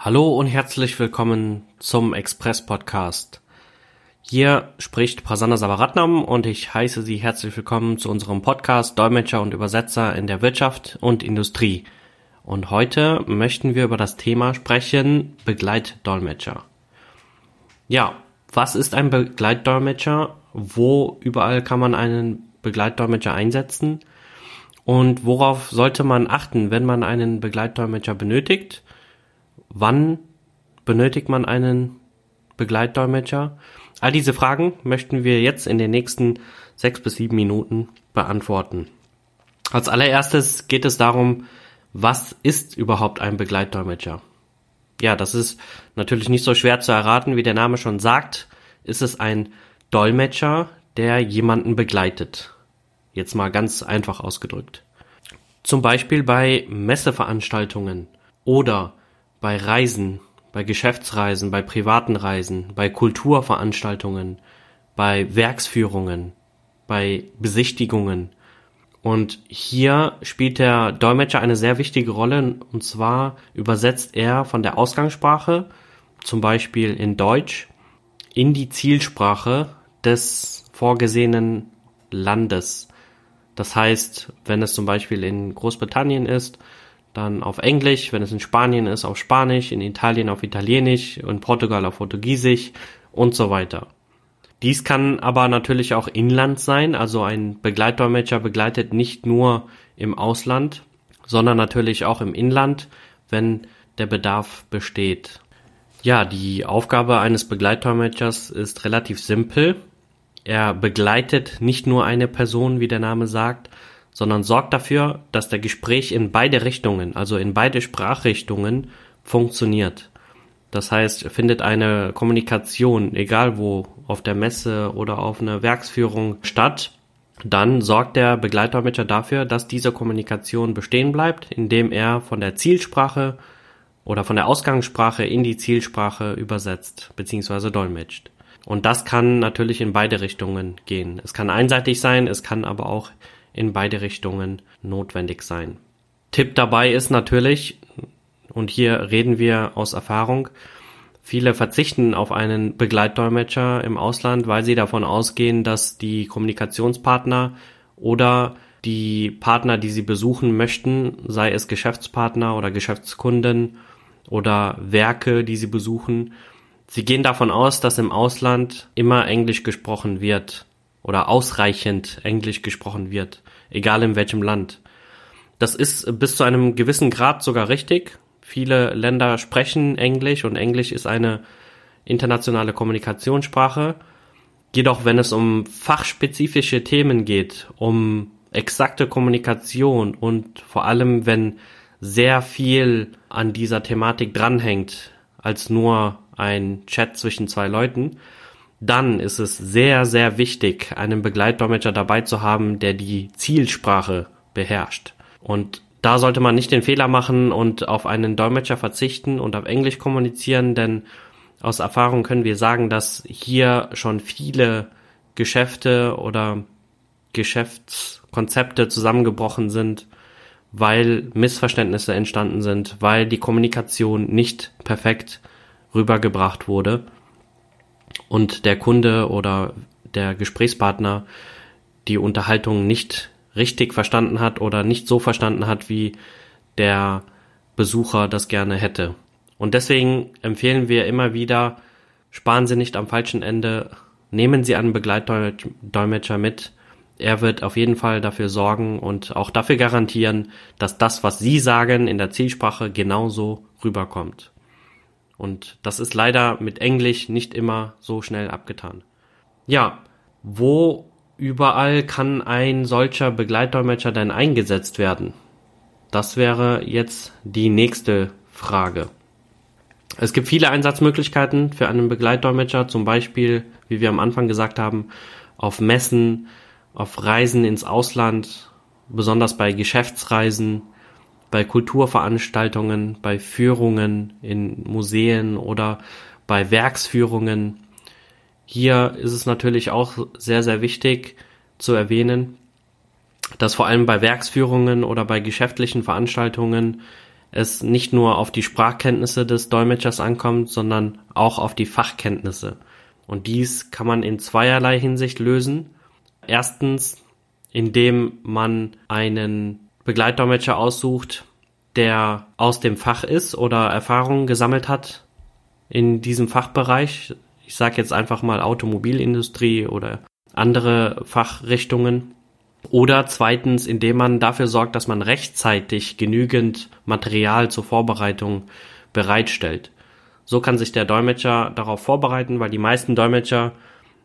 Hallo und herzlich willkommen zum Express Podcast. Hier spricht Prasanna Savaratnam und ich heiße Sie herzlich willkommen zu unserem Podcast Dolmetscher und Übersetzer in der Wirtschaft und Industrie. Und heute möchten wir über das Thema sprechen Begleitdolmetscher. Ja, was ist ein Begleitdolmetscher? Wo überall kann man einen Begleitdolmetscher einsetzen? Und worauf sollte man achten, wenn man einen Begleitdolmetscher benötigt? Wann benötigt man einen Begleitdolmetscher? All diese Fragen möchten wir jetzt in den nächsten sechs bis sieben Minuten beantworten. Als allererstes geht es darum, was ist überhaupt ein Begleitdolmetscher? Ja, das ist natürlich nicht so schwer zu erraten, wie der Name schon sagt. Ist es ein Dolmetscher, der jemanden begleitet? Jetzt mal ganz einfach ausgedrückt. Zum Beispiel bei Messeveranstaltungen oder bei Reisen, bei Geschäftsreisen, bei privaten Reisen, bei Kulturveranstaltungen, bei Werksführungen, bei Besichtigungen. Und hier spielt der Dolmetscher eine sehr wichtige Rolle, und zwar übersetzt er von der Ausgangssprache, zum Beispiel in Deutsch, in die Zielsprache des vorgesehenen Landes. Das heißt, wenn es zum Beispiel in Großbritannien ist, dann auf Englisch, wenn es in Spanien ist, auf Spanisch, in Italien auf Italienisch, in Portugal auf Portugiesisch und so weiter. Dies kann aber natürlich auch Inland sein, also ein Begleitdolmetscher begleitet nicht nur im Ausland, sondern natürlich auch im Inland, wenn der Bedarf besteht. Ja, die Aufgabe eines Begleitdolmetschers ist relativ simpel. Er begleitet nicht nur eine Person, wie der Name sagt, sondern sorgt dafür, dass der Gespräch in beide Richtungen, also in beide Sprachrichtungen, funktioniert. Das heißt, findet eine Kommunikation, egal wo, auf der Messe oder auf einer Werksführung statt, dann sorgt der Begleitdolmetscher dafür, dass diese Kommunikation bestehen bleibt, indem er von der Zielsprache oder von der Ausgangssprache in die Zielsprache übersetzt bzw. dolmetscht. Und das kann natürlich in beide Richtungen gehen. Es kann einseitig sein, es kann aber auch in beide Richtungen notwendig sein. Tipp dabei ist natürlich, und hier reden wir aus Erfahrung, viele verzichten auf einen Begleitdolmetscher im Ausland, weil sie davon ausgehen, dass die Kommunikationspartner oder die Partner, die sie besuchen möchten, sei es Geschäftspartner oder Geschäftskunden oder Werke, die sie besuchen, sie gehen davon aus, dass im Ausland immer Englisch gesprochen wird oder ausreichend Englisch gesprochen wird, egal in welchem Land. Das ist bis zu einem gewissen Grad sogar richtig. Viele Länder sprechen Englisch und Englisch ist eine internationale Kommunikationssprache. Jedoch, wenn es um fachspezifische Themen geht, um exakte Kommunikation und vor allem, wenn sehr viel an dieser Thematik dranhängt, als nur ein Chat zwischen zwei Leuten, dann ist es sehr, sehr wichtig, einen Begleitdolmetscher dabei zu haben, der die Zielsprache beherrscht. Und da sollte man nicht den Fehler machen und auf einen Dolmetscher verzichten und auf Englisch kommunizieren, denn aus Erfahrung können wir sagen, dass hier schon viele Geschäfte oder Geschäftskonzepte zusammengebrochen sind, weil Missverständnisse entstanden sind, weil die Kommunikation nicht perfekt rübergebracht wurde und der Kunde oder der Gesprächspartner die Unterhaltung nicht richtig verstanden hat oder nicht so verstanden hat, wie der Besucher das gerne hätte. Und deswegen empfehlen wir immer wieder, sparen Sie nicht am falschen Ende, nehmen Sie einen Begleitdolmetscher mit. Er wird auf jeden Fall dafür sorgen und auch dafür garantieren, dass das, was Sie sagen in der Zielsprache, genauso rüberkommt. Und das ist leider mit Englisch nicht immer so schnell abgetan. Ja, wo überall kann ein solcher Begleitdolmetscher denn eingesetzt werden? Das wäre jetzt die nächste Frage. Es gibt viele Einsatzmöglichkeiten für einen Begleitdolmetscher, zum Beispiel, wie wir am Anfang gesagt haben, auf Messen, auf Reisen ins Ausland, besonders bei Geschäftsreisen, bei Kulturveranstaltungen, bei Führungen in Museen oder bei Werksführungen. Hier ist es natürlich auch sehr, sehr wichtig zu erwähnen, dass vor allem bei Werksführungen oder bei geschäftlichen Veranstaltungen es nicht nur auf die Sprachkenntnisse des Dolmetschers ankommt, sondern auch auf die Fachkenntnisse. Und dies kann man in zweierlei Hinsicht lösen. Erstens, indem man einen Begleitdolmetscher aussucht, der aus dem Fach ist oder Erfahrungen gesammelt hat in diesem Fachbereich. Ich sage jetzt einfach mal Automobilindustrie oder andere Fachrichtungen. Oder zweitens, indem man dafür sorgt, dass man rechtzeitig genügend Material zur Vorbereitung bereitstellt. So kann sich der Dolmetscher darauf vorbereiten, weil die meisten Dolmetscher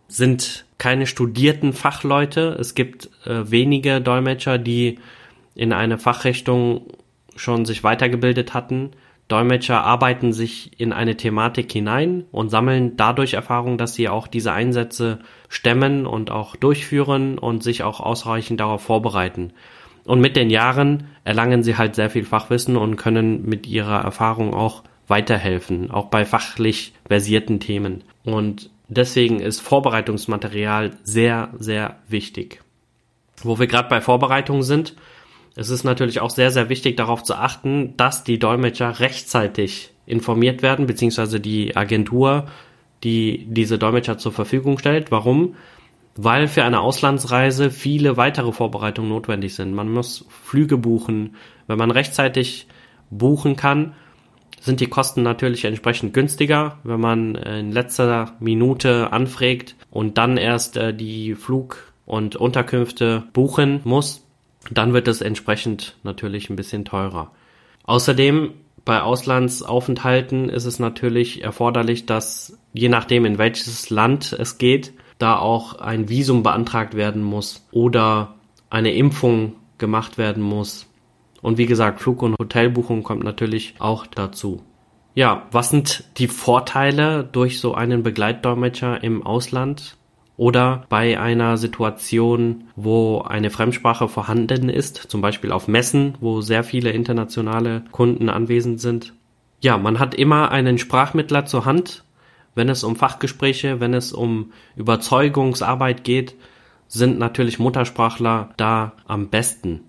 sind keine studierten Fachleute. Es gibt äh, wenige Dolmetscher, die in eine Fachrichtung schon sich weitergebildet hatten. Dolmetscher arbeiten sich in eine Thematik hinein und sammeln dadurch Erfahrung, dass sie auch diese Einsätze stemmen und auch durchführen und sich auch ausreichend darauf vorbereiten. Und mit den Jahren erlangen sie halt sehr viel Fachwissen und können mit ihrer Erfahrung auch weiterhelfen, auch bei fachlich versierten Themen. Und deswegen ist Vorbereitungsmaterial sehr, sehr wichtig. Wo wir gerade bei Vorbereitung sind, es ist natürlich auch sehr, sehr wichtig darauf zu achten, dass die Dolmetscher rechtzeitig informiert werden, beziehungsweise die Agentur, die diese Dolmetscher zur Verfügung stellt. Warum? Weil für eine Auslandsreise viele weitere Vorbereitungen notwendig sind. Man muss Flüge buchen. Wenn man rechtzeitig buchen kann, sind die Kosten natürlich entsprechend günstiger, wenn man in letzter Minute anfragt und dann erst äh, die Flug- und Unterkünfte buchen muss, dann wird es entsprechend natürlich ein bisschen teurer. Außerdem bei Auslandsaufenthalten ist es natürlich erforderlich, dass je nachdem in welches Land es geht, da auch ein Visum beantragt werden muss oder eine Impfung gemacht werden muss und wie gesagt, Flug- und Hotelbuchung kommt natürlich auch dazu. Ja, was sind die Vorteile durch so einen Begleitdolmetscher im Ausland? Oder bei einer Situation, wo eine Fremdsprache vorhanden ist, zum Beispiel auf Messen, wo sehr viele internationale Kunden anwesend sind. Ja, man hat immer einen Sprachmittler zur Hand. Wenn es um Fachgespräche, wenn es um Überzeugungsarbeit geht, sind natürlich Muttersprachler da am besten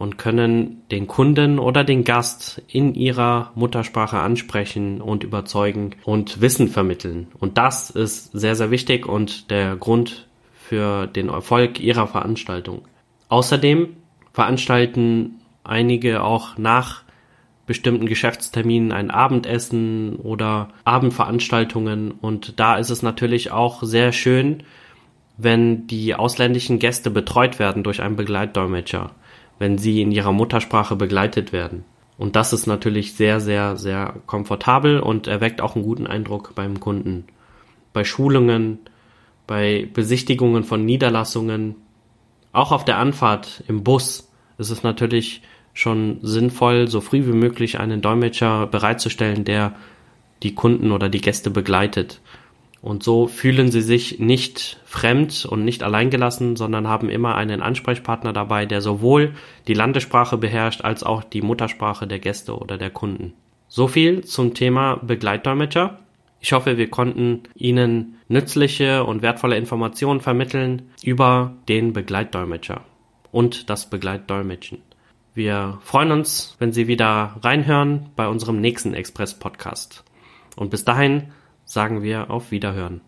und können den Kunden oder den Gast in ihrer Muttersprache ansprechen und überzeugen und Wissen vermitteln. Und das ist sehr, sehr wichtig und der Grund für den Erfolg ihrer Veranstaltung. Außerdem veranstalten einige auch nach bestimmten Geschäftsterminen ein Abendessen oder Abendveranstaltungen und da ist es natürlich auch sehr schön, wenn die ausländischen Gäste betreut werden durch einen Begleitdolmetscher wenn sie in ihrer Muttersprache begleitet werden. Und das ist natürlich sehr, sehr, sehr komfortabel und erweckt auch einen guten Eindruck beim Kunden. Bei Schulungen, bei Besichtigungen von Niederlassungen, auch auf der Anfahrt im Bus ist es natürlich schon sinnvoll, so früh wie möglich einen Dolmetscher bereitzustellen, der die Kunden oder die Gäste begleitet. Und so fühlen sie sich nicht fremd und nicht alleingelassen, sondern haben immer einen Ansprechpartner dabei, der sowohl die Landessprache beherrscht als auch die Muttersprache der Gäste oder der Kunden. So viel zum Thema Begleitdolmetscher. Ich hoffe, wir konnten Ihnen nützliche und wertvolle Informationen vermitteln über den Begleitdolmetscher und das Begleitdolmetschen. Wir freuen uns, wenn Sie wieder reinhören bei unserem nächsten Express-Podcast. Und bis dahin sagen wir auf Wiederhören.